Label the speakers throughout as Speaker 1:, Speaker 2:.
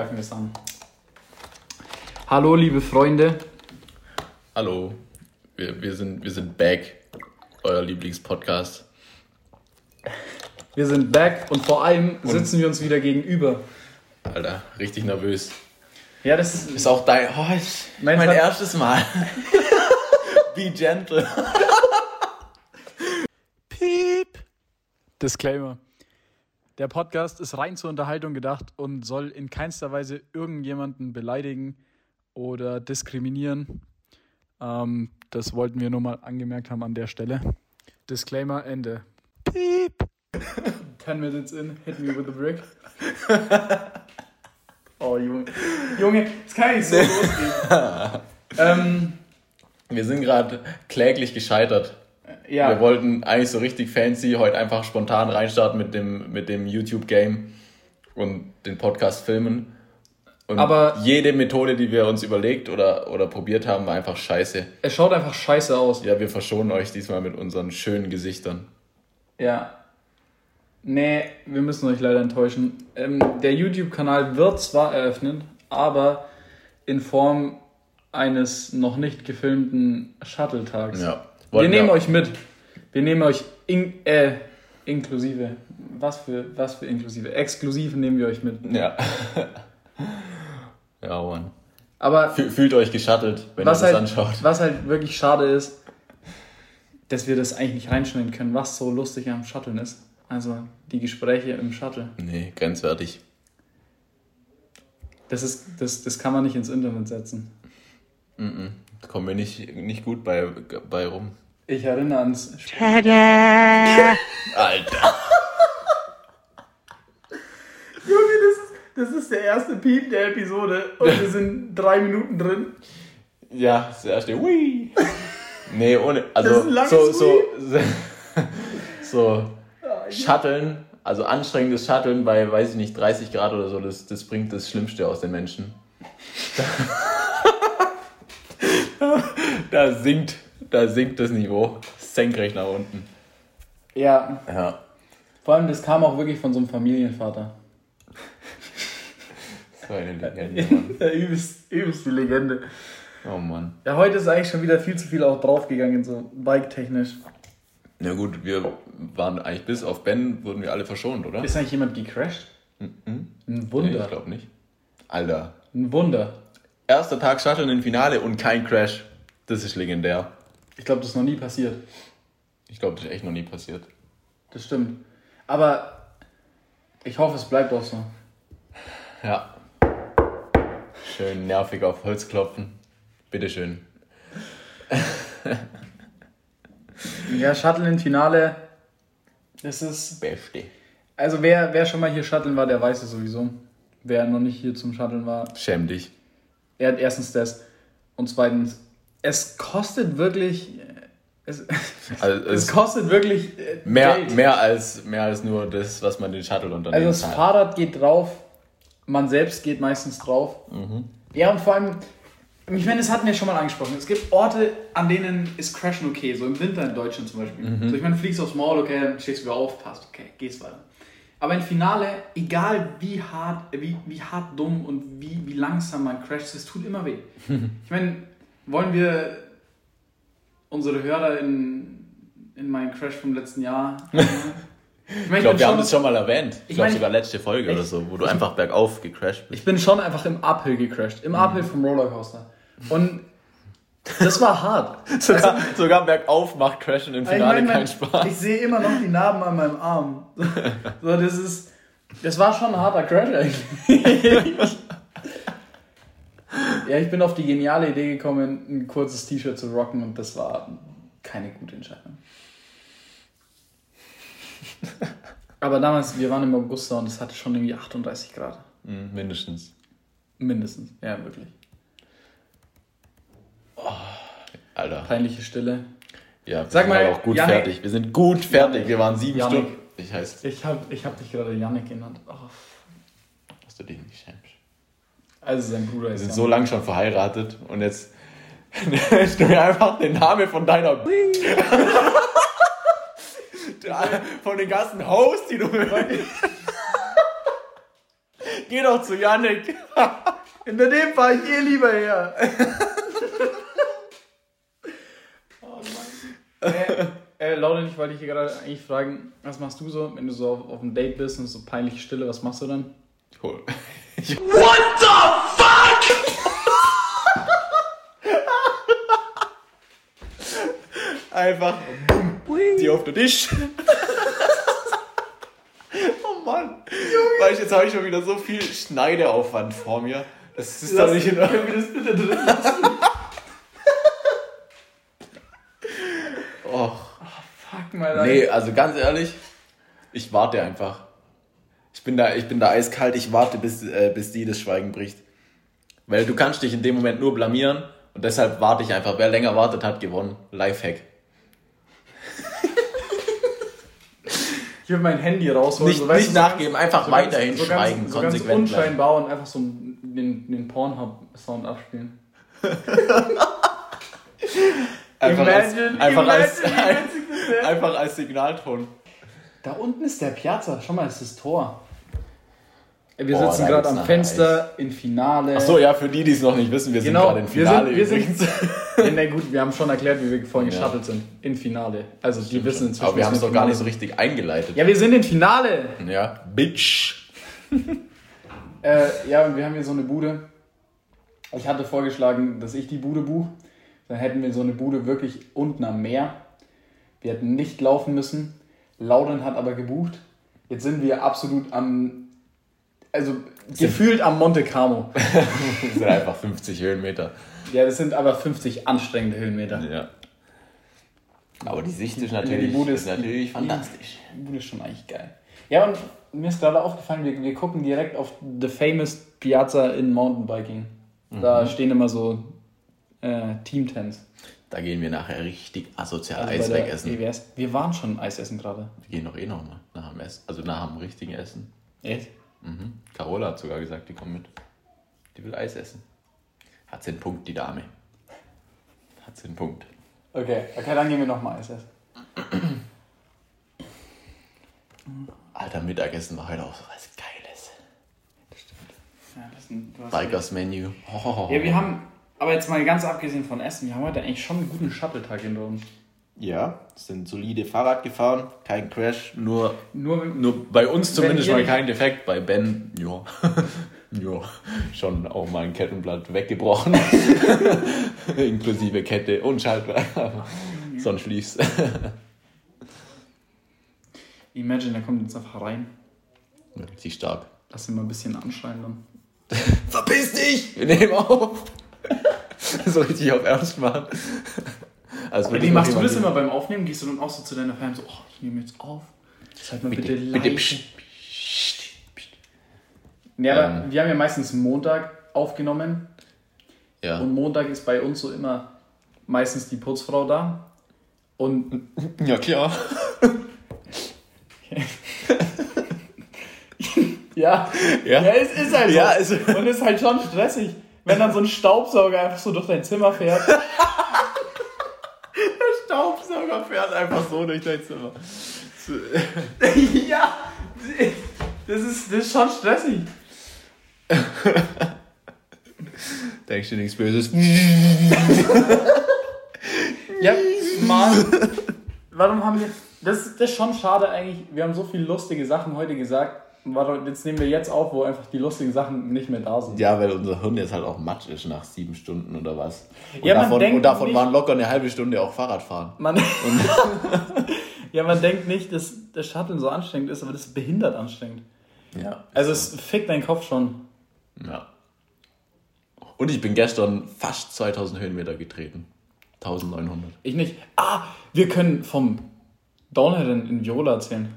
Speaker 1: Greifen wir es an. Hallo, liebe Freunde.
Speaker 2: Hallo, wir, wir, sind, wir sind back, euer Lieblingspodcast.
Speaker 1: Wir sind back und vor allem sitzen wir uns wieder gegenüber.
Speaker 2: Alter, richtig nervös.
Speaker 1: Ja, das ist.
Speaker 2: Ist auch dein. Oh, ich,
Speaker 1: Mein
Speaker 2: mein, erstes Mal. Be gentle.
Speaker 1: Piep. Disclaimer. Der Podcast ist rein zur Unterhaltung gedacht und soll in keinster Weise irgendjemanden beleidigen oder diskriminieren. Ähm, das wollten wir nur mal angemerkt haben an der Stelle. Disclaimer Ende. Piep. 10 minutes in, hit me with a brick. Oh, Junge. Junge, das kann nicht so losgehen. ähm,
Speaker 2: Wir sind gerade kläglich gescheitert.
Speaker 1: Ja.
Speaker 2: Wir wollten eigentlich so richtig fancy heute einfach spontan reinstarten mit dem, mit dem YouTube-Game und den Podcast filmen. Und
Speaker 1: Aber-
Speaker 2: jede Methode, die wir uns überlegt oder, oder probiert haben, war einfach scheiße.
Speaker 1: Es schaut einfach scheiße aus.
Speaker 2: Ja, wir verschonen euch diesmal mit unseren schönen Gesichtern.
Speaker 1: Ja. Nee, wir müssen euch leider enttäuschen. Ähm, der YouTube-Kanal wird zwar eröffnet, aber in Form eines noch nicht gefilmten Shuttle-Tags.
Speaker 2: Ja.
Speaker 1: wir nehmen
Speaker 2: wir-
Speaker 1: euch mit. Wir nehmen euch in, äh, inklusive. Was für, was für inklusive? Exklusiv nehmen wir euch mit.
Speaker 2: Ja. ja, Mann.
Speaker 1: Aber
Speaker 2: Fü- Fühlt euch geschattelt, wenn ihr das
Speaker 1: halt,
Speaker 2: anschaut.
Speaker 1: was halt wirklich schade ist, dass wir das eigentlich nicht reinschneiden können, was so lustig am Shuttlen ist. Also die Gespräche im Shuttle.
Speaker 2: Nee, grenzwertig.
Speaker 1: Das, ist, das, das kann man nicht ins Internet setzen.
Speaker 2: Mhm. Kommen wir nicht, nicht gut bei, bei rum.
Speaker 1: Ich erinnere ans.
Speaker 2: Alter.
Speaker 1: Junge, das ist, das ist der erste Piep der Episode und wir sind drei Minuten drin.
Speaker 2: Ja, das erste. Hui. Nee, ohne. Also,
Speaker 1: Das ist ein langes
Speaker 2: so, so, so, Shutteln, also anstrengendes Shutteln bei, weiß ich nicht, 30 Grad oder so, das, das bringt das Schlimmste aus den Menschen. da sinkt, da sinkt das Niveau senkrecht nach unten.
Speaker 1: Ja,
Speaker 2: Ja.
Speaker 1: vor allem das kam auch wirklich von so einem Familienvater.
Speaker 2: So eine Legende, Mann.
Speaker 1: Der übelst, übelst die Legende.
Speaker 2: Oh Mann.
Speaker 1: Ja, heute ist eigentlich schon wieder viel zu viel auch draufgegangen, so bike-technisch.
Speaker 2: Na gut, wir waren eigentlich bis auf Ben, wurden wir alle verschont, oder?
Speaker 1: Ist eigentlich jemand gecrashed? Ein
Speaker 2: Nee,
Speaker 1: Wunder.
Speaker 2: ich glaube nicht. Alter.
Speaker 1: Ein Wunder.
Speaker 2: Erster Tag Shuttle im Finale und kein Crash. Das ist legendär.
Speaker 1: Ich glaube, das ist noch nie passiert.
Speaker 2: Ich glaube, das ist echt noch nie passiert.
Speaker 1: Das stimmt. Aber ich hoffe, es bleibt auch so.
Speaker 2: Ja. Schön nervig auf Holz klopfen. Bitteschön.
Speaker 1: Ja, Shuttle im Finale. Das ist.
Speaker 2: Beste.
Speaker 1: Also wer, wer schon mal hier shutteln war, der weiß es sowieso. Wer noch nicht hier zum Shutteln war,
Speaker 2: Schäm dich.
Speaker 1: er hat erstens das und zweitens, es kostet wirklich, es,
Speaker 2: Also,
Speaker 1: es
Speaker 2: es
Speaker 1: kostet wirklich äh,
Speaker 2: mehr,
Speaker 1: Geld.
Speaker 2: mehr, als, mehr als nur das, was man den Shuttle-Unternehmen
Speaker 1: Also das
Speaker 2: zahlt.
Speaker 1: Fahrrad geht drauf, man selbst geht meistens drauf. Ja und vor allem, ich meine, das hatten wir schon mal angesprochen. Es gibt Orte, an denen ist Crashen okay, so im Winter in Deutschland zum Beispiel. So, ich meine, fliegst aufs Maul, okay, dann stehst du wieder auf, passt, okay, gehst weiter. Aber im Finale, egal wie hart, wie, wie hart dumm und wie, wie langsam man crasht, es tut immer weh. ich meine, wollen wir unsere Hörer in, in meinen Crash vom letzten Jahr? ich
Speaker 2: Ich glaube, wir haben das schon mal erwähnt. Ich,
Speaker 1: Ich
Speaker 2: glaube sogar letzte Folge oder so, wo du einfach bergauf gecrashed bist.
Speaker 1: Ich bin schon einfach im Uphill gecrashed. Im Uphill vom Rollercoaster. Und das war hart.
Speaker 2: Sogar, sogar bergauf macht Crashen im
Speaker 1: Ich
Speaker 2: Finale
Speaker 1: mein,
Speaker 2: keinen Spaß.
Speaker 1: Ich sehe immer noch die Narben an meinem Arm. So, das ist. Das war schon ein harter Crash eigentlich. ja, ich bin auf die geniale Idee gekommen, ein kurzes T-Shirt zu rocken und das war keine gute Entscheidung. Aber damals, wir waren im August und es hatte schon irgendwie 38 Grad.
Speaker 2: Mhm, mindestens.
Speaker 1: Mindestens. Ja, wirklich.
Speaker 2: Alter.
Speaker 1: Peinliche Stille.
Speaker 2: Ja, wir
Speaker 1: Sag
Speaker 2: sind
Speaker 1: mal,
Speaker 2: aber auch gut
Speaker 1: Janik-
Speaker 2: fertig. Wir sind gut fertig. Wir waren sieben
Speaker 1: Janik.
Speaker 2: Stunden. Ich heißt,
Speaker 1: Ich habe ich hab dich gerade Yannick genannt. Oh,
Speaker 2: dass du dich nicht schämst.
Speaker 1: Also sein Bruder
Speaker 2: Wir
Speaker 1: ist
Speaker 2: sind
Speaker 1: Yannick.
Speaker 2: so lang schon verheiratet und jetzt nennst du mir einfach den Namen von deiner von den ganzen Hosts, die du Geh doch zu Yannick.
Speaker 1: Hinter dem fahre ich eh lieber her. oh Mann. Äh, äh, Laura, ich wollte dich gerade eigentlich fragen, was machst du so, wenn du so auf, auf einem Date bist und so peinliche Stille, was machst du dann?
Speaker 2: Cool.
Speaker 3: What the
Speaker 2: Einfach die auf den Tisch. oh Mann. Weißt du, jetzt habe ich schon wieder so viel Schneideaufwand vor mir. Das ist doch nicht in Ordnung.
Speaker 1: Können wir das bitte drin lassen?
Speaker 2: Oh.
Speaker 1: Fuck mal
Speaker 2: Nee, also ganz ehrlich, ich warte einfach. Ich bin da, ich bin da eiskalt, ich warte, bis, äh, bis die das Schweigen bricht. Weil du kannst dich in dem Moment nur blamieren und deshalb warte ich einfach. Wer länger wartet, hat gewonnen. Lifehack.
Speaker 1: Ich will mein Handy rausholen.
Speaker 2: Nicht-
Speaker 1: weißt
Speaker 2: nicht
Speaker 1: du, so
Speaker 2: nachgeben,
Speaker 1: ganz-
Speaker 2: einfach
Speaker 1: so ganz-
Speaker 2: weiterhin
Speaker 1: so
Speaker 2: schweigen,
Speaker 1: ganz,
Speaker 2: konsequent
Speaker 1: so ganz unscheinbar und einfach so den, den Pornhub-Sound abspielen.
Speaker 2: Einfach
Speaker 1: Imagine,
Speaker 2: als, einfach, als,
Speaker 1: imagine, wär.
Speaker 2: einfach als Signalton.
Speaker 1: Da unten ist der Piazza. Schau mal, das ist das Tor. Wir
Speaker 2: Boah,
Speaker 1: sitzen gerade am
Speaker 2: nachher
Speaker 1: Fenster im Finale.
Speaker 2: Achso, ja, für die, die es noch nicht wissen, wir
Speaker 1: Genau,
Speaker 2: sind gerade im
Speaker 1: wir
Speaker 2: Finale
Speaker 1: sind- wir sind-
Speaker 2: übrigens.
Speaker 1: Ja, na gut, wir haben schon erklärt, wie wir vorhin
Speaker 2: Ja.
Speaker 1: geschattelt sind. In Finale. Also die wissen inzwischen.
Speaker 2: Aber wir haben es doch gar nicht so richtig eingeleitet.
Speaker 1: sind. Ja, wir sind im Finale.
Speaker 2: Ja, Bitch.
Speaker 1: Äh, ja, und wir haben hier so eine Bude. Ich hatte vorgeschlagen, dass ich die Bude buche. Dann hätten wir so eine Bude wirklich unten am Meer. Wir hätten nicht laufen müssen. Laudern hat aber gebucht. Jetzt sind wir absolut am. Also gefühlt am Monte Carlo.
Speaker 2: Das sind einfach 50 Höhenmeter.
Speaker 1: Ja, das sind aber 50 anstrengende Höhenmeter.
Speaker 2: Ja. Aber die Sicht ist natürlich,
Speaker 1: die Bude
Speaker 2: ist
Speaker 1: ist-
Speaker 2: natürlich fantastisch.
Speaker 1: Die Bude ist schon eigentlich geil. Ja, und mir ist gerade aufgefallen, wir, wir gucken direkt auf The Famous Piazza in Mountainbiking. Da stehen immer so äh, Team-Tents.
Speaker 2: Da gehen wir nachher richtig asozial
Speaker 1: Also
Speaker 2: Eis wegessen.
Speaker 1: EWS. Wir waren schon Eis essen gerade.
Speaker 2: Wir gehen doch eh noch mal nach dem Essen. Also nach dem richtigen Essen.
Speaker 1: Echt?
Speaker 2: Mhm. Carola hat sogar gesagt, die kommt mit. Die will Eis essen. Hat sie einen Punkt, die Dame. Hat sie einen Punkt.
Speaker 1: Okay, okay, dann gehen wir nochmal Eis essen.
Speaker 2: Alter, Mittagessen war heute auch so was Geiles.
Speaker 1: Ja, das du hast
Speaker 2: Bikers Menu. Oh.
Speaker 1: ja, wir haben, aber jetzt mal ganz abgesehen von Essen, wir haben heute eigentlich schon einen guten Shuttle-Tag hinter uns.
Speaker 2: Ja, sind solide Fahrrad gefahren, kein Crash, nur,
Speaker 1: Nur,
Speaker 2: nur bei uns zumindest mal kein Defekt. Bei Ben, ja, ja, schon auch mal ein Kettenblatt weggebrochen. Inklusive Kette und Schaltwerk. Sonst lief's.
Speaker 1: Imagine, der kommt jetzt einfach rein.
Speaker 2: Richtig stark.
Speaker 1: Lass ihn mal ein bisschen anschreien dann.
Speaker 2: Verpiss dich! Wir nehmen auf! so richtig auf Ernst machen. Also
Speaker 1: wie machst du das immer beim Aufnehmen? Gehst du dann auch so zu deiner Fans so, oh, ich nehme jetzt auf. Seid mal bitte,
Speaker 2: Bitte, bitte, pst, pst, pst.
Speaker 1: Ja,
Speaker 2: Ähm.
Speaker 1: wir haben ja meistens Montag aufgenommen.
Speaker 2: Ja.
Speaker 1: Und Montag ist bei uns so immer meistens die Putzfrau da. Und
Speaker 2: ja, klar.
Speaker 1: ja,
Speaker 2: Ja.
Speaker 1: ja es ist halt so.
Speaker 2: Ja, ist-
Speaker 1: und es ist halt schon stressig, wenn dann so ein Staubsauger einfach so durch dein Zimmer fährt.
Speaker 2: Staubsauger fährt einfach so durch dein Zimmer.
Speaker 1: ja, das ist, das ist schon stressig.
Speaker 2: Denkst du nichts Böses?
Speaker 1: Ja, mal. Warum haben wir. Das, das ist schon schade eigentlich. Wir haben so viele lustige Sachen heute gesagt. Warum, jetzt nehmen wir jetzt auf, wo einfach die lustigen Sachen nicht mehr da sind.
Speaker 2: Ja, weil unser Hirn jetzt halt auch matsch ist nach sieben Stunden oder was. Und
Speaker 1: Ja, man
Speaker 2: davon,
Speaker 1: denkt
Speaker 2: und davon
Speaker 1: nicht-
Speaker 2: waren locker eine halbe Stunde auch Fahrradfahren.
Speaker 1: Man, ja, man denkt nicht, dass das Shuttle so anstrengend ist, aber das behindert anstrengend.
Speaker 2: Ja.
Speaker 1: Also es fickt deinen Kopf schon.
Speaker 2: ja. Und ich bin gestern fast 2000 Höhenmeter getreten. 1900.
Speaker 1: Ich nicht. Ah, wir können vom Downhill in, in Viola erzählen.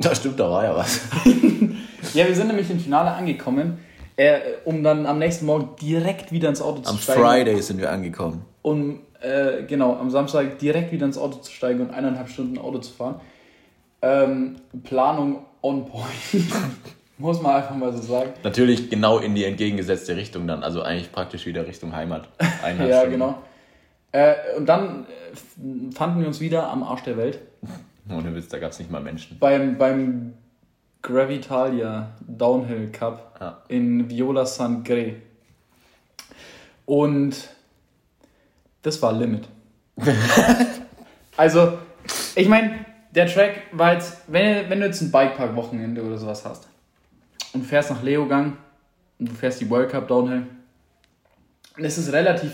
Speaker 2: Da stimmt, da war ja was.
Speaker 1: Ja, wir sind nämlich im Finale angekommen, äh, um dann am nächsten Morgen direkt wieder ins Auto zu
Speaker 2: Am
Speaker 1: steigen.
Speaker 2: Friday sind wir angekommen.
Speaker 1: um äh, genau am Samstag direkt wieder ins Auto zu steigen und eineinhalb Stunden Auto zu fahren. Ähm, Planung on point. Muss man einfach mal so sagen.
Speaker 2: Natürlich genau in die entgegengesetzte Richtung dann. Also eigentlich praktisch wieder Richtung Heimat.
Speaker 1: Ja,
Speaker 2: Stunden.
Speaker 1: genau. Äh, und dann äh, fanden wir uns wieder am Arsch der Welt.
Speaker 2: Ohne Witz, da gab es nicht mal Menschen.
Speaker 1: Beim, beim Gravitalia Downhill Cup
Speaker 2: Ja.
Speaker 1: in Viola San Gre. Und das war Limit. also, ich meine, der Track war jetzt, wenn, wenn du jetzt ein Bikepark-Wochenende oder sowas hast und fährst nach Leogang und du fährst die World Cup Downhill, es ist relativ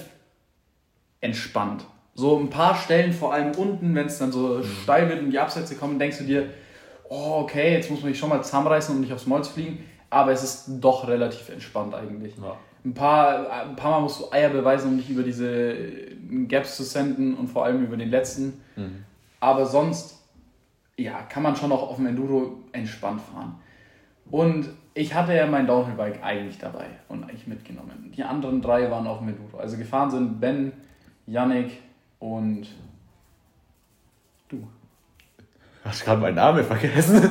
Speaker 1: entspannt. So ein paar Stellen, vor allem unten, wenn es dann so steil wird und die Absätze kommen, denkst du dir, oh, okay, jetzt muss man sich schon mal zusammenreißen und nicht aufs Molz fliegen. Aber es ist doch relativ entspannt eigentlich.
Speaker 2: Ja.
Speaker 1: Ein, paar, ein paar Mal musst du Eier beweisen, um nicht über diese Gaps zu senden und vor allem über den letzten. Aber sonst, ja, kann man schon auch auf dem Enduro entspannt fahren. Und ich hatte ja mein Downhill-Bike eigentlich dabei und eigentlich mitgenommen. Die anderen drei waren auf dem Enduro. Also gefahren sind Ben, Yannick und du.
Speaker 2: Hast gerade meinen Namen vergessen?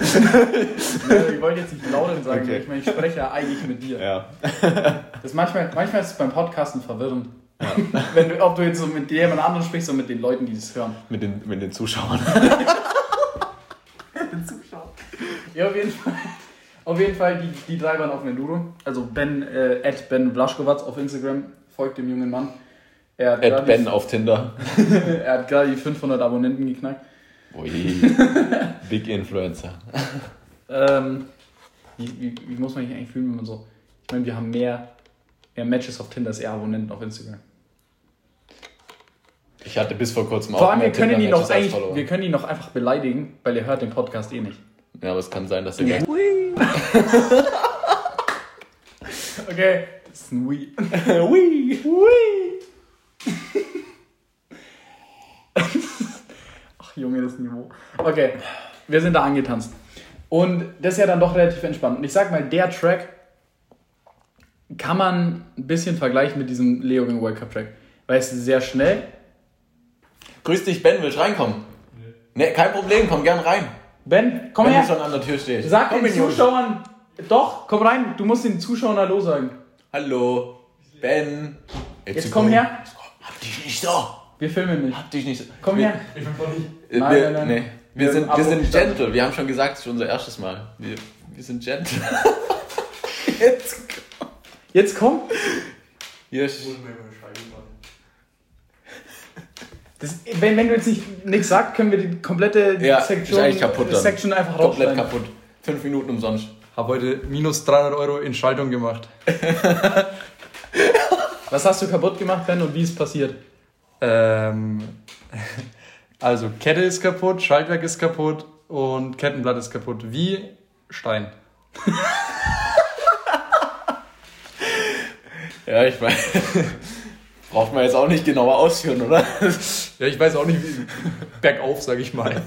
Speaker 1: Ich wollte jetzt nicht Lauren sagen,
Speaker 2: Okay.
Speaker 1: ich meine, ich spreche ja eigentlich mit dir.
Speaker 2: ja.
Speaker 1: Das manchmal, manchmal ist es beim Podcasten verwirrend. Wenn du, ob du jetzt so mit jemand anderem sprichst oder mit den Leuten, die das hören.
Speaker 2: Mit den, mit den Zuschauern.
Speaker 1: Ja, auf jeden Fall. Auf jeden Fall, die, die drei waren auf dem Enduro. Also Ben, äh, at Ben Blaschkowatz auf Instagram, folgt dem jungen Mann. Er hat gerade
Speaker 2: Ben auf Tinder.
Speaker 1: die, er hat gerade die 500 Abonnenten geknackt.
Speaker 2: Ui. Big Influencer.
Speaker 1: Ähm, wie, wie, wie muss man sich eigentlich fühlen, wenn man so... Ich meine, wir haben mehr, mehr Matches auf Tinder als eher Abonnenten auf Instagram.
Speaker 2: Ich hatte bis vor kurzem
Speaker 1: Vor
Speaker 2: auch
Speaker 1: allem, wir
Speaker 2: mehr
Speaker 1: können, ihn noch eigentlich, wir können ihn noch einfach beleidigen, weil er hört den Podcast eh nicht.
Speaker 2: Ja, aber es kann sein, dass er gleich.
Speaker 1: Okay, das ist ein Wii.
Speaker 2: Ui.
Speaker 1: Ach Junge, das Niveau. Okay, wir sind da angetanzt. Und das ist ja dann doch relativ entspannt. Und ich sag mal, der Track kann man ein bisschen vergleichen mit diesem Leogang World Cup Track. Weil es ist sehr schnell.
Speaker 2: Grüß dich, Ben, willst du reinkommen? Nee, kein Problem, komm gern rein.
Speaker 1: Ben, komm
Speaker 2: Wenn du
Speaker 1: her.
Speaker 2: schon an der Tür stehst.
Speaker 1: Sag
Speaker 2: komm
Speaker 1: den
Speaker 2: in, Junge.
Speaker 1: Zuschauern. Doch, komm rein. Du musst den Zuschauern Hallo sagen.
Speaker 2: Hallo, Ben.
Speaker 1: Jetzt komm her.
Speaker 2: Hab dich nicht so.
Speaker 1: Wir filmen nicht.
Speaker 2: Hab dich nicht.
Speaker 1: Komm
Speaker 2: wir,
Speaker 1: her.
Speaker 2: Äh,
Speaker 1: Nein,
Speaker 2: wir,
Speaker 1: nein, nein.
Speaker 2: Nee. Wir,
Speaker 1: Wir
Speaker 2: sind, wir sind gentle. Wir haben schon gesagt, es ist unser erstes Mal. Wir, wir sind gentle. Jetzt.
Speaker 1: Jetzt komm.
Speaker 2: Ist,
Speaker 1: Das, wenn, wenn du jetzt nicht nichts sagst, können wir die komplette
Speaker 2: Ja,
Speaker 1: Sektion,
Speaker 2: ist eigentlich kaputt dann.
Speaker 1: Section einfach
Speaker 2: komplett
Speaker 1: rausschneiden.
Speaker 2: kaputt. Fünf Minuten umsonst.
Speaker 4: Habe heute minus 300 Euro in Schaltung gemacht.
Speaker 1: Was hast du kaputt gemacht, Ben, und wie ist passiert?
Speaker 4: Ähm, also Kette ist kaputt, Schaltwerk ist kaputt und Kettenblatt ist kaputt. Wie Stein.
Speaker 2: Ja, ich meine. Braucht man jetzt auch nicht genauer ausführen, oder?
Speaker 4: Ja, ich weiß auch nicht, wie bergauf, sage ich mal.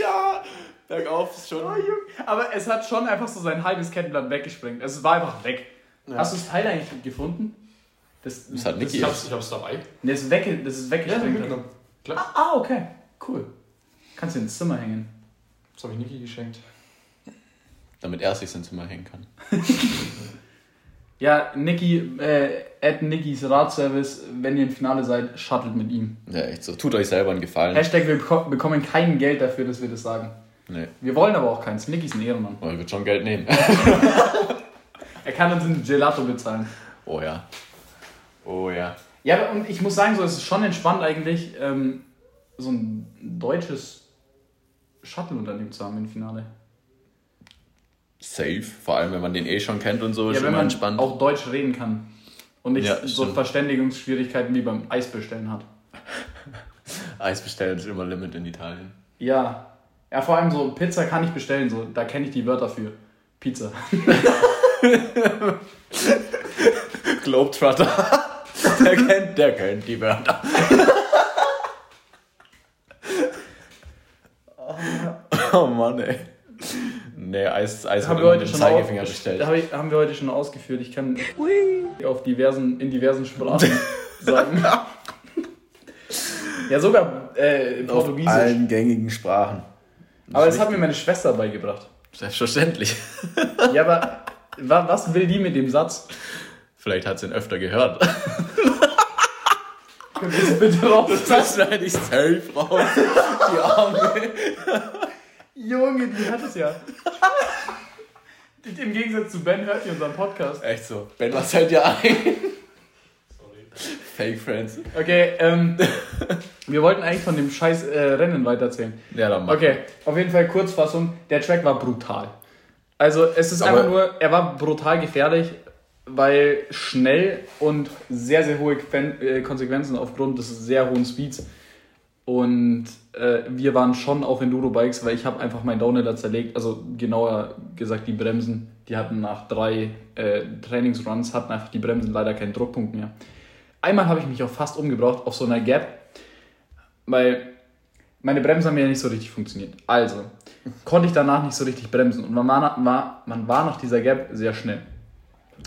Speaker 2: ja, bergauf ist schon.
Speaker 1: Aber es hat schon einfach so sein halbes Kettenblatt weggesprengt. Also es war einfach weg. Hast du das Teil eigentlich gefunden? Das,
Speaker 2: Das hat Niki.
Speaker 4: ich hab's dabei.
Speaker 1: Nee, das ist, wegge das ist weggesprengt. hat.
Speaker 4: Klar.
Speaker 1: ah, okay. Cool. Kannst du ins Zimmer hängen.
Speaker 4: Das habe ich Niki geschenkt.
Speaker 2: Damit er sich ins Zimmer hängen kann.
Speaker 1: Ja, Niki, äh, at Nikis Radservice, wenn ihr im Finale seid, shuttelt mit ihm.
Speaker 2: Ja, echt so. Tut euch selber einen Gefallen.
Speaker 1: Hashtag, wir beko- bekommen kein Geld dafür, dass wir das sagen.
Speaker 2: Nee.
Speaker 1: Wir wollen aber auch keins. Niki ist ein Ehrenmann.
Speaker 2: Oh, ich würde schon Geld nehmen.
Speaker 1: Er kann uns ein Gelato bezahlen.
Speaker 2: Oh ja. Oh ja.
Speaker 1: Ja, und ich muss sagen, so, es ist schon entspannt eigentlich, ähm, so ein deutsches Shuttle-Unternehmen zu haben im Finale.
Speaker 2: Safe. Vor allem, wenn man den eh schon kennt und so, ist
Speaker 1: Ja, wenn
Speaker 2: immer
Speaker 1: man
Speaker 2: entspannt.
Speaker 1: auch Deutsch reden kann. Und nicht
Speaker 2: Ja,
Speaker 1: so
Speaker 2: stimmt.
Speaker 1: Verständigungsschwierigkeiten wie beim Eisbestellen hat.
Speaker 2: Eis bestellen ist immer Limit in Italien.
Speaker 1: Ja. Ja, vor allem so Pizza kann ich bestellen, so, da kenne ich die Wörter für. Pizza.
Speaker 2: Globetrotter. Der kennt, der kennt die Wörter. oh Mann, ey. Nee, Eis, Eis
Speaker 1: haben wir heute schon
Speaker 2: Zeigefinger
Speaker 1: aus-
Speaker 2: bestellt.
Speaker 1: Ich, haben wir heute schon ausgeführt. Ich kann auf diversen, in diversen Sprachen sagen. ja, sogar äh,
Speaker 2: Auf
Speaker 1: Portugiesisch.
Speaker 2: allen gängigen Sprachen.
Speaker 1: Aber das hat mir meine Schwester beigebracht.
Speaker 2: Selbstverständlich.
Speaker 1: Ja, aber wa- was will die mit dem Satz?
Speaker 2: Vielleicht hat sie ihn öfter gehört.
Speaker 1: Ihr das bitte raus?
Speaker 2: Das schneide ich safe raus. Die Arme.
Speaker 1: Junge, die hat es ja. Im Gegensatz zu Ben hört ihr unseren Podcast.
Speaker 2: Echt so. Ben, was fällt dir ein? Fake Friends.
Speaker 1: Okay, ähm, wir wollten eigentlich von dem scheiß äh, Rennen weitererzählen.
Speaker 2: Ja, dann mach.
Speaker 1: Okay, auf jeden Fall Kurzfassung. Der Track war brutal. Also es ist
Speaker 2: Aber-
Speaker 1: einfach nur, er war brutal gefährlich, weil schnell und sehr, sehr hohe äh, Konsequenzen aufgrund des sehr hohen Speeds. Und äh, wir waren schon auf Enduro-Bikes, weil ich habe einfach meinen Downhiller zerlegt. Also genauer gesagt die Bremsen. Die hatten nach drei äh, Trainingsruns, hatten einfach die Bremsen leider keinen Druckpunkt mehr. Einmal habe ich mich auch fast umgebracht auf so einer Gap, weil meine Bremsen haben ja nicht so richtig funktioniert. Also konnte ich danach nicht so richtig bremsen und man war, man war nach dieser Gap sehr schnell.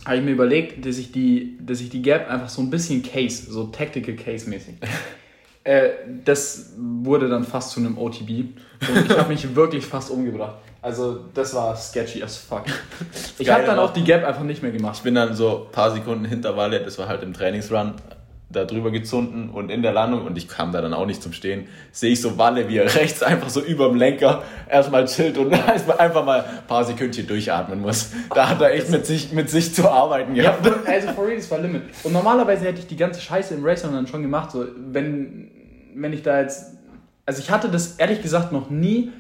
Speaker 1: Habe ich mir überlegt, dass ich, die, dass ich die Gap einfach so ein bisschen Case, so Tactical Case mäßig. äh, das wurde dann fast zu einem OTB und ich habe mich wirklich fast umgebracht. Also das war sketchy as fuck. Ich habe dann auch die Gap einfach nicht mehr gemacht.
Speaker 2: Ich bin dann so ein paar Sekunden hinter Walle, das war halt im Trainingsrun, da drüber gezunden und in der Landung und ich kam da dann auch nicht zum Stehen. Sehe ich so Walle, wie er rechts einfach so über dem Lenker erstmal chillt und einfach mal ein paar Sekündchen durchatmen muss. Da hat er echt mit sich, mit sich zu arbeiten
Speaker 1: Ja,
Speaker 2: gehabt.
Speaker 1: also for real, das war Limit. Und normalerweise hätte ich die ganze Scheiße im Racing dann schon gemacht, so wenn, wenn ich da jetzt. Also ich hatte das ehrlich gesagt noch nie,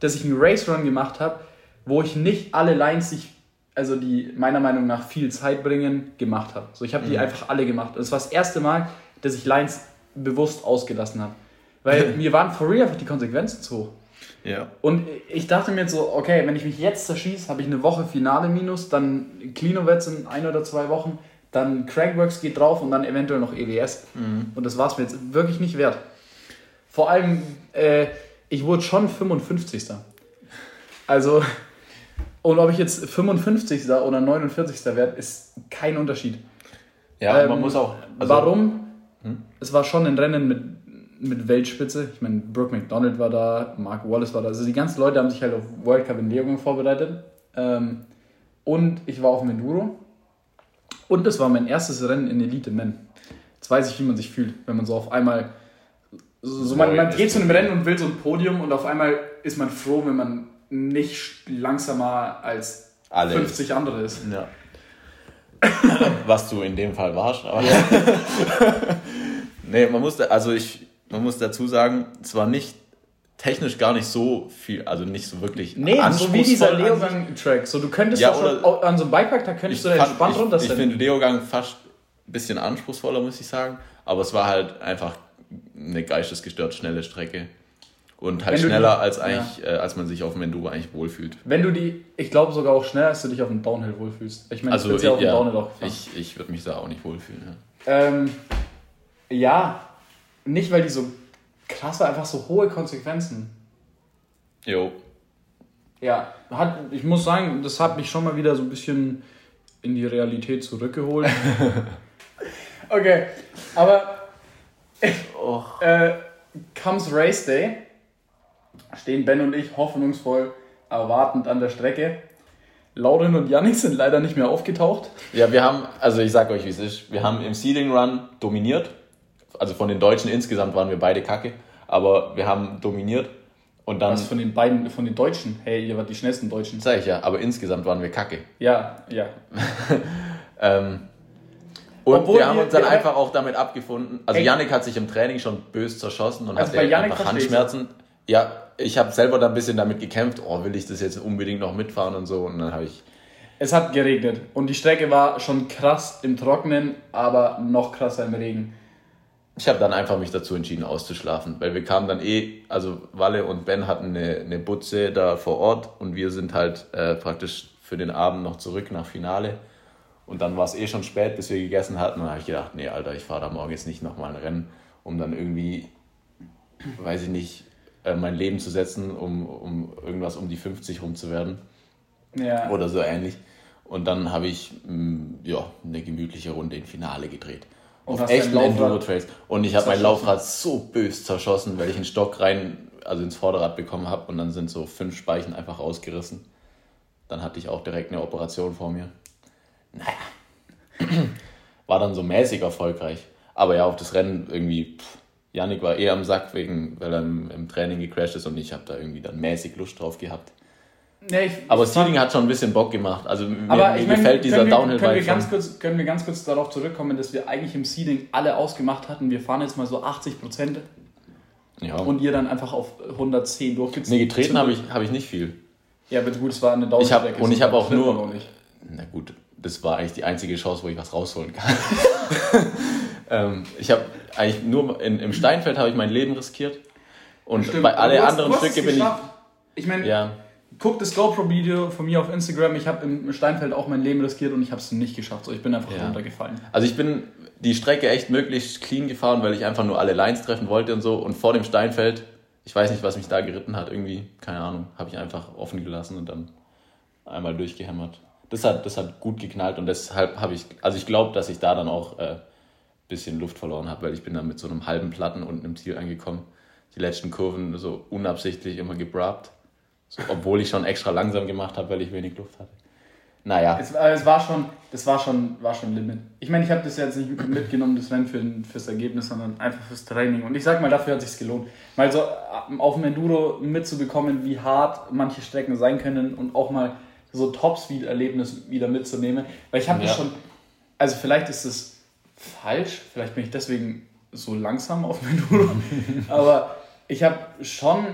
Speaker 1: dass ich einen Race Run gemacht habe, wo ich nicht alle Lines, die ich, also die meiner Meinung nach viel Zeit bringen, gemacht habe. So, ich habe die einfach alle gemacht. Und es war das erste Mal, dass ich Lines bewusst ausgelassen habe. Weil mir waren for real einfach die Konsequenzen zu hoch.
Speaker 2: Ja.
Speaker 1: Und ich dachte mir jetzt so, okay, wenn ich mich jetzt zerschieße, habe ich eine Woche Finale minus, dann Cleanovets in ein oder zwei Wochen, dann Crankworks geht drauf und dann eventuell noch EWS. Und das war es mir jetzt wirklich nicht wert. Vor allem, äh, ich wurde schon 55. Also, und ob ich jetzt 55. oder 49. werde, ist kein Unterschied.
Speaker 2: Ja,
Speaker 1: Ähm,
Speaker 2: man muss auch. also-
Speaker 1: warum? Es war schon ein Rennen mit, mit Weltspitze. Ich meine, Brooke McDonald war da, Mark Wallace war da. Also die ganzen Leute haben sich halt auf World Cup in Leogang vorbereitet. Ähm, und ich war auf dem Enduro. Und es war mein erstes Rennen in Elite Men. Jetzt weiß ich, wie man sich fühlt, wenn man so auf einmal. So, so man, man geht zu einem Rennen und will so ein Podium und auf einmal ist man froh, wenn man nicht langsamer als
Speaker 2: Alle.
Speaker 1: 50 andere ist.
Speaker 2: Ja. Was du in dem Fall warst, aber. nee, man muss, da- also ich, man muss dazu sagen, es war nicht technisch gar nicht so viel, also nicht so wirklich.
Speaker 1: Nee, so wie dieser. Leogang-Track. So, du könntest
Speaker 2: Ja,
Speaker 1: schon an so einem Bikepark, da könntest du da
Speaker 2: fand-
Speaker 1: entspannt
Speaker 2: ich, ich
Speaker 1: runterstellen.
Speaker 2: finde Leogang fast ein bisschen anspruchsvoller, muss ich sagen. Aber es war halt einfach eine geistesgestört schnelle Strecke. Und halt
Speaker 1: du die-
Speaker 2: schneller, als, eigentlich, äh, als man sich auf dem Enduro eigentlich wohlfühlt.
Speaker 1: Wenn du die, ich glaube sogar auch schneller, als du dich auf dem Downhill wohlfühlst. Ich meine,
Speaker 2: Also
Speaker 1: ich ja auf dem
Speaker 2: ja,
Speaker 1: Downhill auch gefahren.
Speaker 2: ich, ich würde mich da auch nicht wohlfühlen.
Speaker 1: Ähm, ja, nicht weil die so krass war, einfach so hohe Konsequenzen.
Speaker 2: Ja. Jo.
Speaker 1: Ja, hat, ich muss sagen, das hat mich schon mal wieder so ein bisschen in die Realität zurückgeholt. okay, aber äh, comes Race Day, stehen Ben und ich hoffnungsvoll erwartend an der Strecke. Lauren und Yannick sind leider nicht mehr aufgetaucht.
Speaker 2: Ja, wir haben, also ich sag euch, wie es ist. Wir haben im Seeding Run dominiert. Also von den Deutschen insgesamt waren wir beide kacke. Aber wir haben dominiert. Und dann,
Speaker 1: Was von den beiden, von den Deutschen? Hey, ihr wart die schnellsten Deutschen.
Speaker 2: sag ich ja, aber insgesamt waren wir kacke.
Speaker 1: Ja, ja.
Speaker 2: Ähm, und
Speaker 1: Obwohl
Speaker 2: wir haben uns dann einfach auch damit abgefunden. Also. Yannick hat sich im Training schon bös zerschossen und
Speaker 1: Also
Speaker 2: hatte einfach. Handschmerzen. Ja, ich habe selber da ein bisschen damit gekämpft, oh, will ich das jetzt unbedingt noch mitfahren und so. Und dann habe ich,
Speaker 1: Es hat geregnet und die Strecke war schon krass im Trocknen, aber noch krasser im Regen.
Speaker 2: ich habe dann einfach mich dazu entschieden auszuschlafen, weil wir kamen dann eh, also Walle und Ben hatten eine, eine Butze da vor Ort und wir sind halt äh, praktisch für den Abend noch zurück nach Finale. Und dann war es eh schon spät, bis wir gegessen hatten. Und dann habe ich gedacht, nee, Alter, ich fahre da morgen jetzt nicht nochmal ein Rennen, um dann irgendwie, weiß ich nicht, äh, mein Leben zu setzen, um, um irgendwas um die 50 rum zu werden
Speaker 1: Ja.
Speaker 2: oder so ähnlich. Und dann habe ich mh, ja, eine gemütliche Runde im Finale gedreht.
Speaker 1: Und
Speaker 2: Auf
Speaker 1: dein Laufrad
Speaker 2: Enduro-Trails. Und ich habe mein? Laufrad so bös zerschossen, weil ich einen Stock rein, also ins Vorderrad bekommen habe und dann sind so fünf Speichen einfach ausgerissen. Dann hatte ich auch direkt eine Operation vor mir. Naja. War dann so mäßig erfolgreich. Aber ja, auf das Rennen irgendwie pff, Yannick war eher am Sack, wegen, weil er im, im Training gecrashed ist und ich habe da irgendwie dann mäßig Lust drauf gehabt.
Speaker 1: Nee, ich,
Speaker 2: Aber Seeding hat schon ein bisschen Bock gemacht. Also mir,
Speaker 1: Aber
Speaker 2: mir
Speaker 1: meine,
Speaker 2: gefällt dieser
Speaker 1: können wir,
Speaker 2: downhill
Speaker 1: können, wir ganz kurz, können wir ganz kurz darauf zurückkommen, dass wir eigentlich im Seeding alle ausgemacht hatten, wir fahren jetzt mal so 80 Prozent
Speaker 2: Ja.
Speaker 1: und ihr dann einfach auf 110 durchgezogen.
Speaker 2: nee, getreten habe ich, hab ich nicht viel.
Speaker 1: Ja, aber gut, es war eine
Speaker 2: Ich hab- und ich
Speaker 1: so
Speaker 2: hab auch nur-
Speaker 1: nicht.
Speaker 2: Na gut, das war eigentlich die einzige Chance, wo ich was rausholen kann. ähm, ich habe eigentlich nur in, im Steinfeld habe ich mein Leben riskiert. Und
Speaker 1: Stimmt,
Speaker 2: bei alle anderen Stücke bin ich.
Speaker 1: Ich meine,
Speaker 2: Ja,
Speaker 1: guck das GoPro-Video von mir auf Instagram. Ich habe im Steinfeld auch mein Leben riskiert und ich habe es nicht geschafft. So, ich bin einfach
Speaker 2: Ja.
Speaker 1: runtergefallen.
Speaker 2: Also ich bin die Strecke echt möglichst clean gefahren, weil ich einfach nur alle Lines treffen wollte und so. Und vor dem Steinfeld, ich weiß nicht, was mich da geritten hat, irgendwie, keine Ahnung, habe ich einfach offen gelassen und dann einmal durchgehämmert. Das hat, das hat gut geknallt und deshalb habe ich, also ich glaube, dass ich da dann auch äh, bisschen Luft verloren habe, weil ich bin dann mit so einem halben Platten unten im Ziel angekommen. Die letzten Kurven so unabsichtlich immer gebrabt. So, obwohl ich schon extra langsam gemacht habe, weil ich wenig Luft hatte. Naja,
Speaker 1: Es, aber es war schon, das war schon, war schon Limit. Ich meine, ich habe das jetzt nicht mitgenommen, das Rennen für, fürs Ergebnis, sondern einfach fürs Training. Und ich sag mal, dafür hat sich's gelohnt. Mal so äh, auf dem Enduro mitzubekommen, wie hart manche Strecken sein können und auch mal so Top-Speed-Erlebnis wieder mitzunehmen. Weil ich habe das
Speaker 2: Ja.
Speaker 1: schon, also vielleicht ist es falsch, vielleicht bin ich deswegen so langsam auf dem Enduro, aber ich habe schon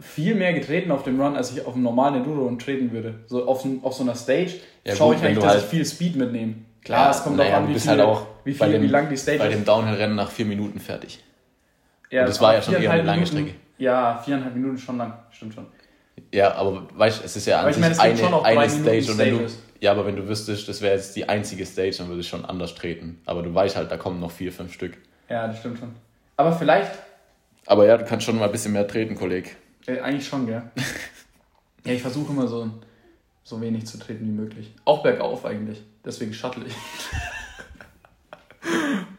Speaker 1: viel mehr getreten auf dem Run, als ich auf dem normalen Enduro und treten würde. So auf, so- auf so einer Stage
Speaker 2: Ja,
Speaker 1: schaue ich eigentlich, dass
Speaker 2: halt-
Speaker 1: ich viel Speed mitnehme. Klar,
Speaker 2: Ja,
Speaker 1: es kommt
Speaker 2: naja,
Speaker 1: auch an, wie
Speaker 2: bist
Speaker 1: viel,
Speaker 2: halt auch
Speaker 1: wie,
Speaker 2: bei
Speaker 1: viel,
Speaker 2: dem-
Speaker 1: wie lang die Stage
Speaker 2: bei
Speaker 1: ist.
Speaker 2: dem Downhill-Rennen nach vier Minuten fertig.
Speaker 1: Ja,
Speaker 2: und das war ja schon eher eine lange
Speaker 1: Minuten-
Speaker 2: Strecke.
Speaker 1: Ja, viereinhalb Minuten schon lang, stimmt schon.
Speaker 2: Ja, aber weißt du, es ist ja an sich
Speaker 1: meine,
Speaker 2: eine, eine Stage
Speaker 1: Minuten
Speaker 2: und wenn du. Ja, aber wenn du wüsstest, das wäre jetzt die einzige Stage, dann würde ich schon anders treten. Aber du weißt halt, da kommen noch vier, fünf Stück.
Speaker 1: Ja, das stimmt schon. Aber vielleicht,
Speaker 2: Aber ja, du kannst schon mal ein bisschen mehr treten, Kollege.
Speaker 1: äh, eigentlich schon, gell? ja, ich versuche immer so, so wenig zu treten wie möglich. Auch bergauf eigentlich. Deswegen shuttle ich.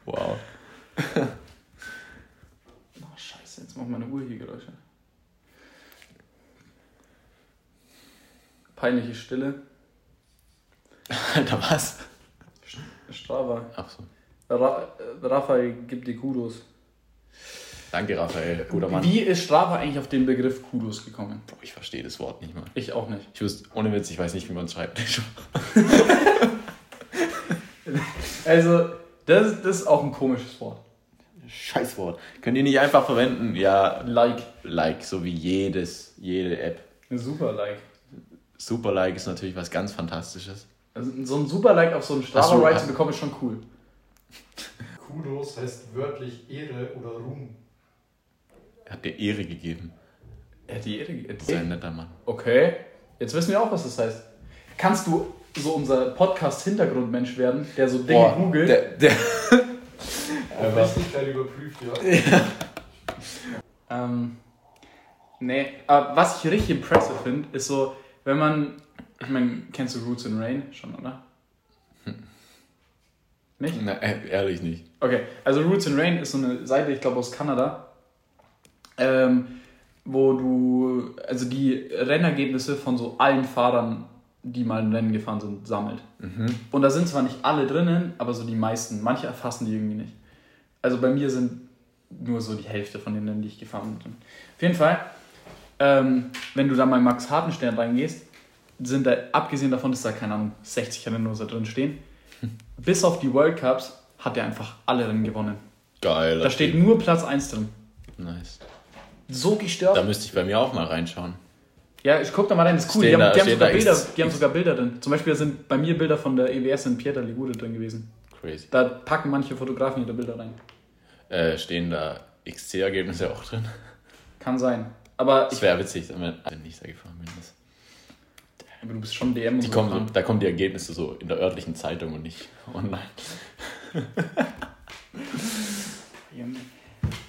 Speaker 2: Wow.
Speaker 1: Oh, scheiße, jetzt macht meine Uhr hier Geräusche. Peinliche Stille.
Speaker 2: Alter, was?
Speaker 1: Strava.
Speaker 2: Ach so.
Speaker 1: Ra äh, Raphael gibt dir Kudos.
Speaker 2: Danke, Raphael. Guter Mann.
Speaker 1: Wie ist Strava eigentlich auf den Begriff Kudos gekommen?
Speaker 2: Boah, ich verstehe das Wort nicht mal.
Speaker 1: Ich auch nicht.
Speaker 2: Ich wüsste, ohne Witz, ich weiß nicht, wie man es schreibt.
Speaker 1: Also, das, das ist auch ein komisches Wort.
Speaker 2: Scheißwort. Könnt ihr nicht einfach verwenden? Ja,
Speaker 1: Like.
Speaker 2: Like, so wie jedes, jede App.
Speaker 1: Super Like.
Speaker 2: Super Like ist natürlich was ganz Fantastisches.
Speaker 1: Also, so ein Super Like auf so einen Strava-Ride zu bekommen, ist schon cool.
Speaker 4: Kudos heißt wörtlich Ehre oder Ruhm.
Speaker 2: Er hat dir Ehre gegeben.
Speaker 1: Ja, die Ehre. die-
Speaker 2: Das ist ein netter Mann.
Speaker 1: Okay, jetzt wissen wir auch, was das heißt. Kannst du so unser Podcast-Hintergrundmensch werden, der so Dinge
Speaker 2: Boah,
Speaker 1: googelt?
Speaker 2: der, der,
Speaker 4: Auf Richtigkeit überprüft, ja.
Speaker 1: Ähm, nee, aber was ich richtig impressive finde, ist so, wenn man, ich meine, kennst du Roots in Rain schon, oder? Nicht?
Speaker 2: na, äh, ehrlich nicht.
Speaker 1: Okay, also Roots in Rain ist so eine Seite, ich glaube aus Kanada, ähm, wo du, also die Rennergebnisse von so allen Fahrern, die mal ein Rennen gefahren sind, sammelt. Und da sind zwar nicht alle drinnen, aber so die meisten. Manche erfassen die irgendwie nicht. Also bei mir sind nur so die Hälfte von den Rennen, die ich gefahren bin. Auf jeden Fall, ähm, wenn du da mal Max Hartenstern reingehst, sind da, abgesehen davon, dass da, keine Ahnung, 60 Rennen oder so drin stehen, bis auf die World Cups hat er einfach alle Rennen gewonnen.
Speaker 2: Geil.
Speaker 1: Da steht nur Platz 1 drin.
Speaker 2: Nice.
Speaker 1: So gestört.
Speaker 2: Da müsste ich bei mir auch mal reinschauen.
Speaker 1: Ja, ich guck da mal rein, das ist cool.
Speaker 2: Stehen
Speaker 1: Die haben, die haben, sogar, Bilder,
Speaker 2: X-
Speaker 1: die haben sogar Bilder drin. Zum Beispiel sind bei mir Bilder von der EWS in Pieter Ligure drin gewesen.
Speaker 2: Crazy.
Speaker 1: Da packen manche Fotografen ihre Bilder rein.
Speaker 2: Äh, stehen da XC-Ergebnisse auch drin?
Speaker 1: Kann sein. Aber,
Speaker 2: Das
Speaker 1: ich,
Speaker 2: wäre witzig, wenn ich da gefahren bin. Das-
Speaker 1: aber du bist schon DM
Speaker 2: Die
Speaker 1: so
Speaker 2: kommen, so- da kommen die Ergebnisse so in der örtlichen Zeitung und nicht online.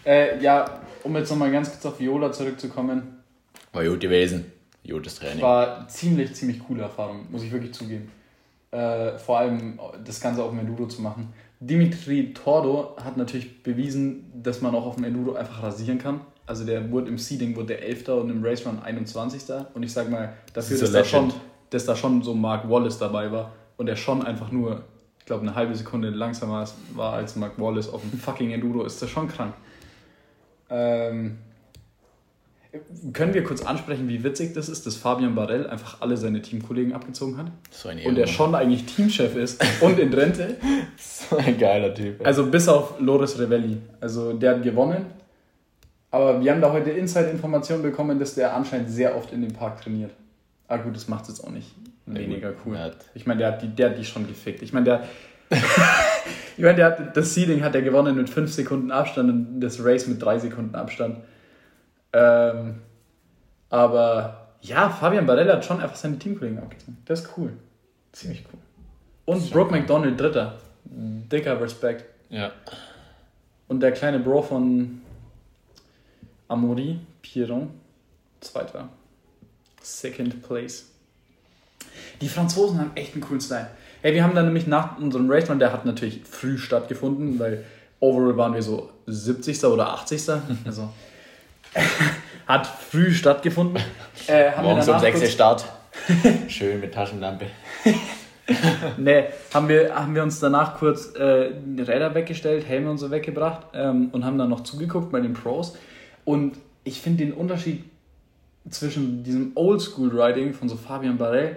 Speaker 1: Äh, ja, um jetzt nochmal ganz kurz auf Viola zurückzukommen.
Speaker 2: War gut gewesen. Gutes Training.
Speaker 1: War ziemlich, ziemlich coole Erfahrung, muss ich wirklich zugeben. Äh, vor allem das Ganze auf dem Enduro zu machen. Dimitri Tordo hat natürlich bewiesen, dass man auch auf dem Enduro einfach rasieren kann. Also der wurde im Seeding wurde der 11. und im Race Run 21. Und ich sag mal, dafür,
Speaker 2: Das
Speaker 1: dass da, schon, dass da schon so Mark Wallace dabei war und er schon einfach nur, ich glaube, eine halbe Sekunde langsamer war als Mark Wallace auf dem fucking Enduro, ist das schon krank. Ähm, können wir kurz ansprechen, wie witzig das ist, dass Fabian Barell einfach alle seine Teamkollegen abgezogen hat?
Speaker 2: So ein
Speaker 1: Und er schon eigentlich Teamchef ist und in Rente.
Speaker 2: So ein geiler Typ.
Speaker 1: Also bis auf Loris Revelli. Also der hat gewonnen. Aber wir haben da heute Inside-Informationen bekommen, dass der anscheinend sehr oft in dem Park trainiert. Ah gut, das macht es jetzt auch nicht weniger cool. Ich meine, der hat die, der hat die schon gefickt. Ich meine, der, ich meine, der hat das Seeding hat er gewonnen mit 5 Sekunden Abstand und das Race mit 3 Sekunden Abstand. Ähm, aber ja, Fabian Barella hat schon einfach seine Teamkollegen abgezogen. Das ist cool. Ziemlich cool. Und Brooke McDonald, Dritter. Dicker Respekt.
Speaker 2: ja.
Speaker 1: Und der kleine Bro von Amaury, Piron, Zweiter. Second place. Die Franzosen haben echt einen coolen Style. Hey, wir haben dann nämlich nach unserem Race Run, der hat natürlich früh stattgefunden, weil overall waren wir so 70. oder 80. Also hat früh stattgefunden. Äh,
Speaker 2: Morgens um
Speaker 1: danach
Speaker 2: 6 Uhr Start. Schön mit Taschenlampe.
Speaker 1: Nee, haben wir, haben wir uns danach kurz äh, die Räder weggestellt, Helme und so weggebracht ähm, und haben dann noch zugeguckt bei den Pros. Und ich finde den Unterschied zwischen diesem Oldschool-Riding von so Fabian Barrel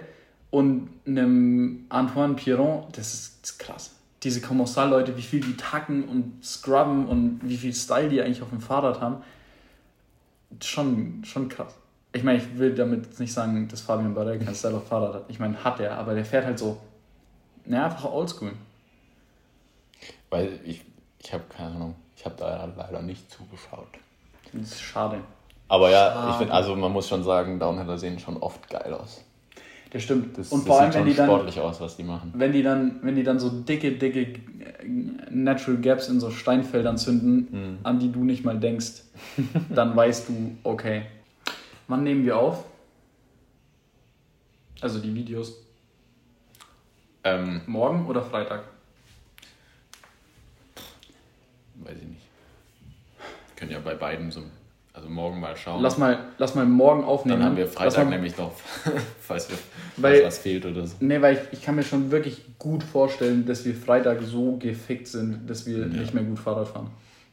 Speaker 1: und einem Antoine Piron, das ist, das ist krass. Diese Kommissar-Leute, wie viel die tacken und scrubben und wie viel Style die eigentlich auf dem Fahrrad haben, schon, schon krass. Ich meine, ich will damit nicht sagen, dass Fabian Barrel kein Style auf Fahrrad hat. Ich meine, hat er, aber der fährt halt so, naja, einfach oldschool.
Speaker 2: Weil ich, ich habe keine Ahnung, ich habe da leider nicht zugeschaut.
Speaker 1: Das ist schade.
Speaker 2: Aber ja,
Speaker 1: Schade.
Speaker 2: ich finde, also man muss schon sagen, Downhiller sehen schon oft geil aus.
Speaker 1: Das stimmt.
Speaker 2: Das,
Speaker 1: und
Speaker 2: das
Speaker 1: vor allem,
Speaker 2: sieht
Speaker 1: wenn die, dann,
Speaker 2: sportlich aus, was die machen.
Speaker 1: wenn, die dann, wenn die dann so dicke, dicke äh, Natural Gaps in so Steinfeldern zünden,
Speaker 2: Mhm.
Speaker 1: an die du nicht mal denkst, dann weißt du, okay. Wann nehmen wir auf? Also die Videos.
Speaker 2: Ähm,
Speaker 1: Morgen oder Freitag?
Speaker 2: weiß ich nicht. Können ja bei beiden so, also morgen mal schauen.
Speaker 1: Lass mal, lass mal morgen aufnehmen.
Speaker 2: Dann haben wir Freitag
Speaker 1: mal,
Speaker 2: nämlich noch, falls, wir,
Speaker 1: Weil-
Speaker 2: falls was fehlt oder so.
Speaker 1: Nee, weil ich, ich kann mir schon wirklich gut vorstellen, dass wir Freitag so gefickt sind, dass wir nicht mehr gut Fahrrad fahren.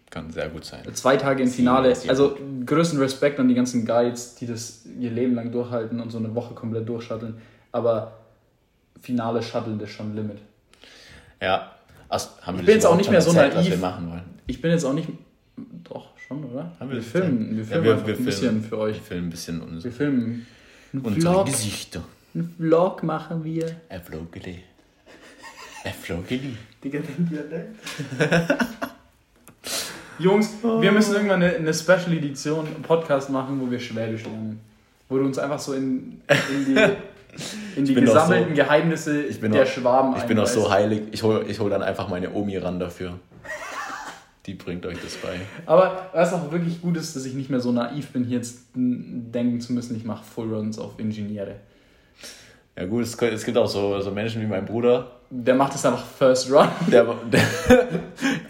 Speaker 2: Kann sehr gut sein.
Speaker 1: Zwei Tage im Finale. Also größten Respekt an die ganzen Guides, die das ihr Leben lang durchhalten und so eine Woche komplett durchshutteln. Aber Finale shutteln das schon Limit.
Speaker 2: Ja. Wir
Speaker 1: Ich bin jetzt auch nicht mehr so naiv.
Speaker 2: wir machen wollen?
Speaker 1: Ich bin jetzt auch nicht. Doch, schon, oder?
Speaker 2: Haben
Speaker 1: wir,
Speaker 2: das
Speaker 1: filmen, wir filmen
Speaker 2: Ja,
Speaker 1: einfach ein bisschen für euch.
Speaker 2: Wir filmen ein bisschen unsere,
Speaker 1: Wir filmen.
Speaker 2: Unsere
Speaker 1: Vlog,
Speaker 2: Gesichter.
Speaker 1: einen Vlog machen wir.
Speaker 2: Er flogeli. Er flogeli.
Speaker 1: Digga, den Dialekt. Jungs, wir müssen irgendwann eine, eine Special Edition einen Podcast machen, wo wir Schwäbisch lernen. Wo du uns einfach so in, in die, in die gesammelten
Speaker 2: so-
Speaker 1: Geheimnisse der
Speaker 2: noch,
Speaker 1: Schwaben
Speaker 2: Ich bin noch so heilig. Ich hole ich hol dann einfach meine Omi ran dafür. Die bringt euch das bei.
Speaker 1: Aber was auch wirklich gut ist, dass ich nicht mehr so naiv bin, hier jetzt denken zu müssen, ich mache Full Runs auf Ingenieure.
Speaker 2: Ja gut, es, es gibt auch so, so Menschen wie mein Bruder.
Speaker 1: Der macht es einfach First Run.
Speaker 2: Der, der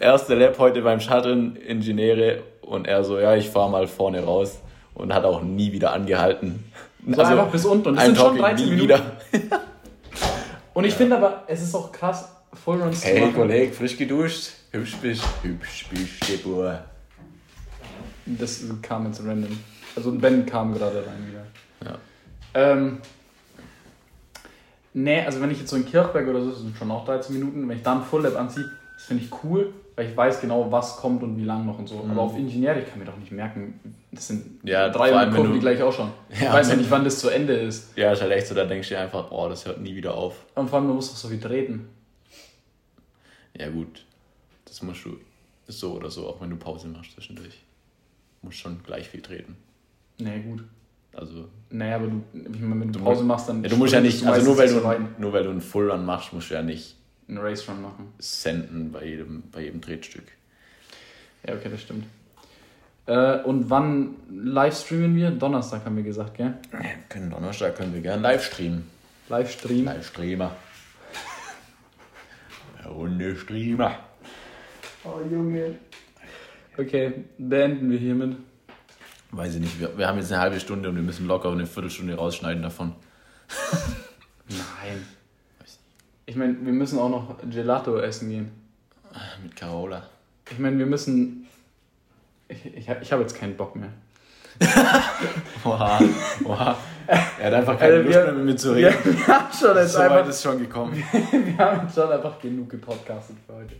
Speaker 2: erste Lab heute beim Shuttle Ingenieure und er so, ja, ich fahre mal vorne raus und hat auch nie wieder angehalten.
Speaker 1: So einfach bis unten. Und das sind schon
Speaker 2: talking
Speaker 1: 13
Speaker 2: nie
Speaker 1: Minuten.
Speaker 2: wieder.
Speaker 1: Und ich finde aber, es ist auch krass, Full Runs zu
Speaker 2: Hey
Speaker 1: machen.
Speaker 2: Kollege, frisch geduscht, hübsch bist, hübsch bist, du Bur.
Speaker 1: Das kam jetzt random. Also Ben kam gerade rein wieder.
Speaker 2: Ja.
Speaker 1: Ähm, nee, also wenn ich jetzt so in Kirchberg oder so, das sind schon auch 13 Minuten, wenn ich dann Full Lab anziehe, das finde ich cool, weil ich weiß genau, was kommt und wie lang noch und so. Aber auf Ingenieur, ich kann mir doch nicht merken, das sind
Speaker 2: Mhm. Ja, vor
Speaker 1: 300
Speaker 2: allem, wenn
Speaker 1: Kurven,
Speaker 2: du-
Speaker 1: die gleich ausschauen. ich
Speaker 2: Ja,
Speaker 1: weiß ja nicht, wann das zu Ende ist.
Speaker 2: Ja, ist halt echt so, da denkst du dir einfach, boah, das hört nie wieder auf.
Speaker 1: Und vor allem, du musst doch so viel treten.
Speaker 2: Ja gut, das musst du so oder so, auch wenn du Pause machst zwischendurch. Musst schon gleich viel treten.
Speaker 1: Nee, gut.
Speaker 2: Also,
Speaker 1: Naja, aber du, ich meine, wenn du,
Speaker 2: Du
Speaker 1: Pause
Speaker 2: musst-
Speaker 1: machst, dann.
Speaker 2: ja, du musst ja nicht, also nur weil,
Speaker 1: so rein.
Speaker 2: du, nur weil du einen Full Run machst, musst du ja nicht
Speaker 1: einen Race Run machen.
Speaker 2: senden bei jedem, bei jedem Tretstück.
Speaker 1: Ja, okay, das stimmt. Äh, und wann live streamen wir? Donnerstag haben wir gesagt, gell?
Speaker 2: Ja, können Donnerstag können wir gerne live streamen.
Speaker 1: Livestream.
Speaker 2: Live-Streamer. Der Runde Streamer.
Speaker 1: Oh, Junge. Okay, beenden wir hiermit.
Speaker 2: Weiß ich nicht, wir, wir haben jetzt eine halbe Stunde und wir müssen locker eine Viertelstunde rausschneiden davon.
Speaker 1: Nein. Ich meine, wir müssen auch noch Gelato essen gehen.
Speaker 2: Mit Carola.
Speaker 1: Ich meine, wir müssen. Ich, ich, ich habe jetzt keinen Bock mehr.
Speaker 2: Oha, oha. Er hat einfach keine
Speaker 1: Also
Speaker 2: Lust
Speaker 1: wir-
Speaker 2: mehr mit mir zu
Speaker 1: Wir,
Speaker 2: reden.
Speaker 1: wir haben schon jetzt
Speaker 2: So weit
Speaker 1: einfach,
Speaker 2: ist schon gekommen.
Speaker 1: wir haben schon einfach genug gepodcastet für heute.